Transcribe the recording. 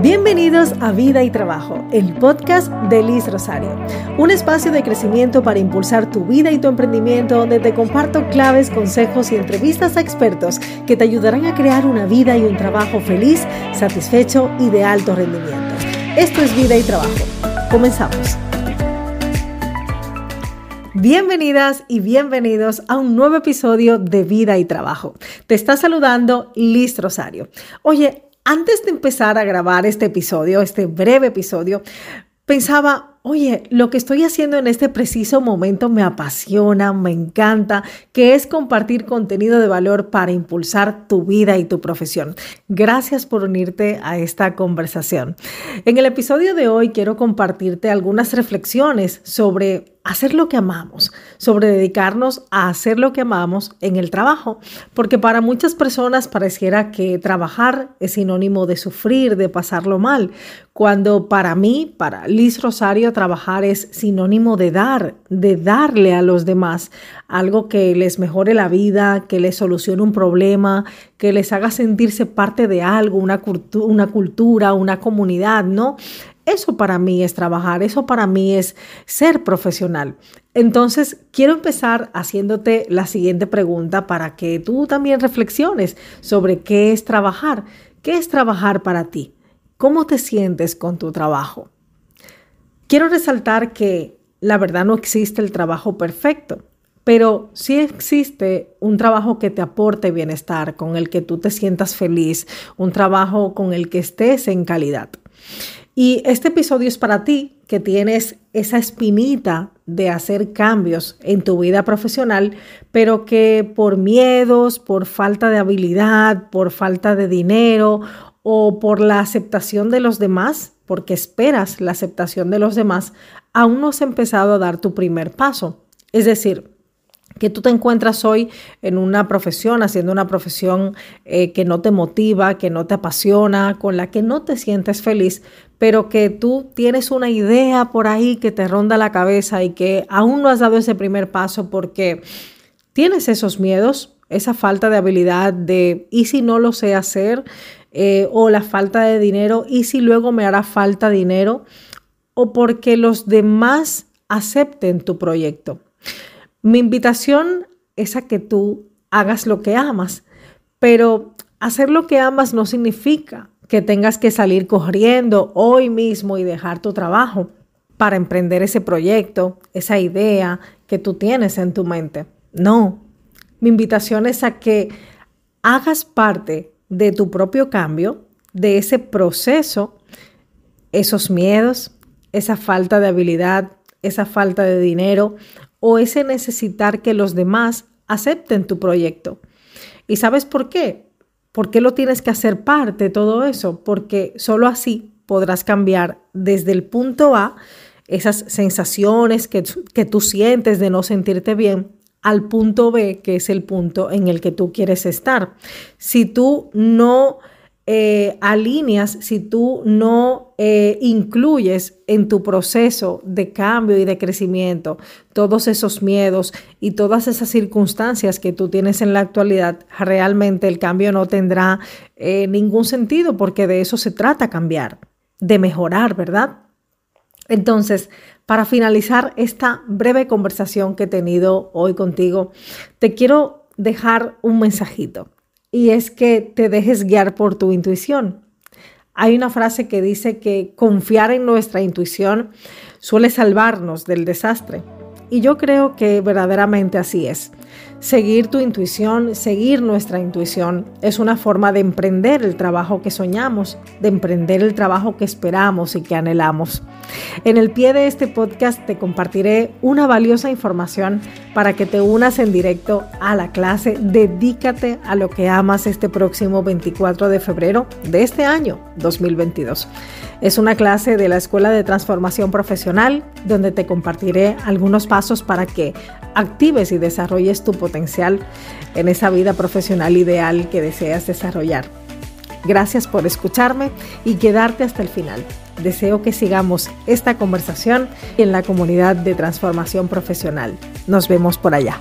Bienvenidos a Vida y Trabajo, el podcast de Liz Rosario, un espacio de crecimiento para impulsar tu vida y tu emprendimiento donde te comparto claves, consejos y entrevistas a expertos que te ayudarán a crear una vida y un trabajo feliz, satisfecho y de alto rendimiento. Esto es Vida y Trabajo. Comenzamos. Bienvenidas y bienvenidos a un nuevo episodio de Vida y Trabajo. Te está saludando Liz Rosario. Oye, antes de empezar a grabar este episodio, este breve episodio, pensaba, oye, lo que estoy haciendo en este preciso momento me apasiona, me encanta, que es compartir contenido de valor para impulsar tu vida y tu profesión. Gracias por unirte a esta conversación. En el episodio de hoy quiero compartirte algunas reflexiones sobre hacer lo que amamos, sobre dedicarnos a hacer lo que amamos en el trabajo, porque para muchas personas pareciera que trabajar es sinónimo de sufrir, de pasarlo mal, cuando para mí, para Liz Rosario, trabajar es sinónimo de dar, de darle a los demás algo que les mejore la vida, que les solucione un problema, que les haga sentirse parte de algo, una, una cultura, una comunidad, ¿no? Eso para mí es trabajar, eso para mí es ser profesional. Entonces, quiero empezar haciéndote la siguiente pregunta para que tú también reflexiones sobre qué es trabajar. ¿Qué es trabajar para ti? ¿Cómo te sientes con tu trabajo? Quiero resaltar que la verdad no existe el trabajo perfecto, pero sí existe un trabajo que te aporte bienestar, con el que tú te sientas feliz, un trabajo con el que estés en calidad. Y este episodio es para ti que tienes esa espinita de hacer cambios en tu vida profesional, pero que por miedos, por falta de habilidad, por falta de dinero o por la aceptación de los demás, porque esperas la aceptación de los demás, aún no has empezado a dar tu primer paso. Es decir, que tú te encuentras hoy en una profesión, haciendo una profesión eh, que no te motiva, que no te apasiona, con la que no te sientes feliz, pero que tú tienes una idea por ahí que te ronda la cabeza y que aún no has dado ese primer paso porque tienes esos miedos, esa falta de habilidad de, ¿y si no lo sé hacer? Eh, o la falta de dinero, ¿y si luego me hará falta dinero? O porque los demás acepten tu proyecto. Mi invitación es a que tú hagas lo que amas, pero hacer lo que amas no significa que tengas que salir corriendo hoy mismo y dejar tu trabajo para emprender ese proyecto, esa idea que tú tienes en tu mente. No, mi invitación es a que hagas parte de tu propio cambio, de ese proceso, esos miedos, esa falta de habilidad, esa falta de dinero o ese necesitar que los demás acepten tu proyecto. ¿Y sabes por qué? ¿Por qué lo tienes que hacer parte de todo eso? Porque solo así podrás cambiar desde el punto A esas sensaciones que, que tú sientes de no sentirte bien al punto B, que es el punto en el que tú quieres estar. Si tú no eh, alineas, si tú no eh, incluyes en tu proceso de cambio y de crecimiento todos esos miedos y todas esas circunstancias que tú tienes en la actualidad, realmente el cambio no tendrá eh, ningún sentido porque de eso se trata cambiar, de mejorar, ¿verdad? Entonces, para finalizar esta breve conversación que he tenido hoy contigo, te quiero dejar un mensajito y es que te dejes guiar por tu intuición. Hay una frase que dice que confiar en nuestra intuición suele salvarnos del desastre. Y yo creo que verdaderamente así es. Seguir tu intuición, seguir nuestra intuición, es una forma de emprender el trabajo que soñamos, de emprender el trabajo que esperamos y que anhelamos. En el pie de este podcast te compartiré una valiosa información para que te unas en directo a la clase Dedícate a lo que amas este próximo 24 de febrero de este año 2022. Es una clase de la Escuela de Transformación Profesional donde te compartiré algunos pasos para que actives y desarrolles tu potencial en esa vida profesional ideal que deseas desarrollar. Gracias por escucharme y quedarte hasta el final. Deseo que sigamos esta conversación en la comunidad de transformación profesional. Nos vemos por allá.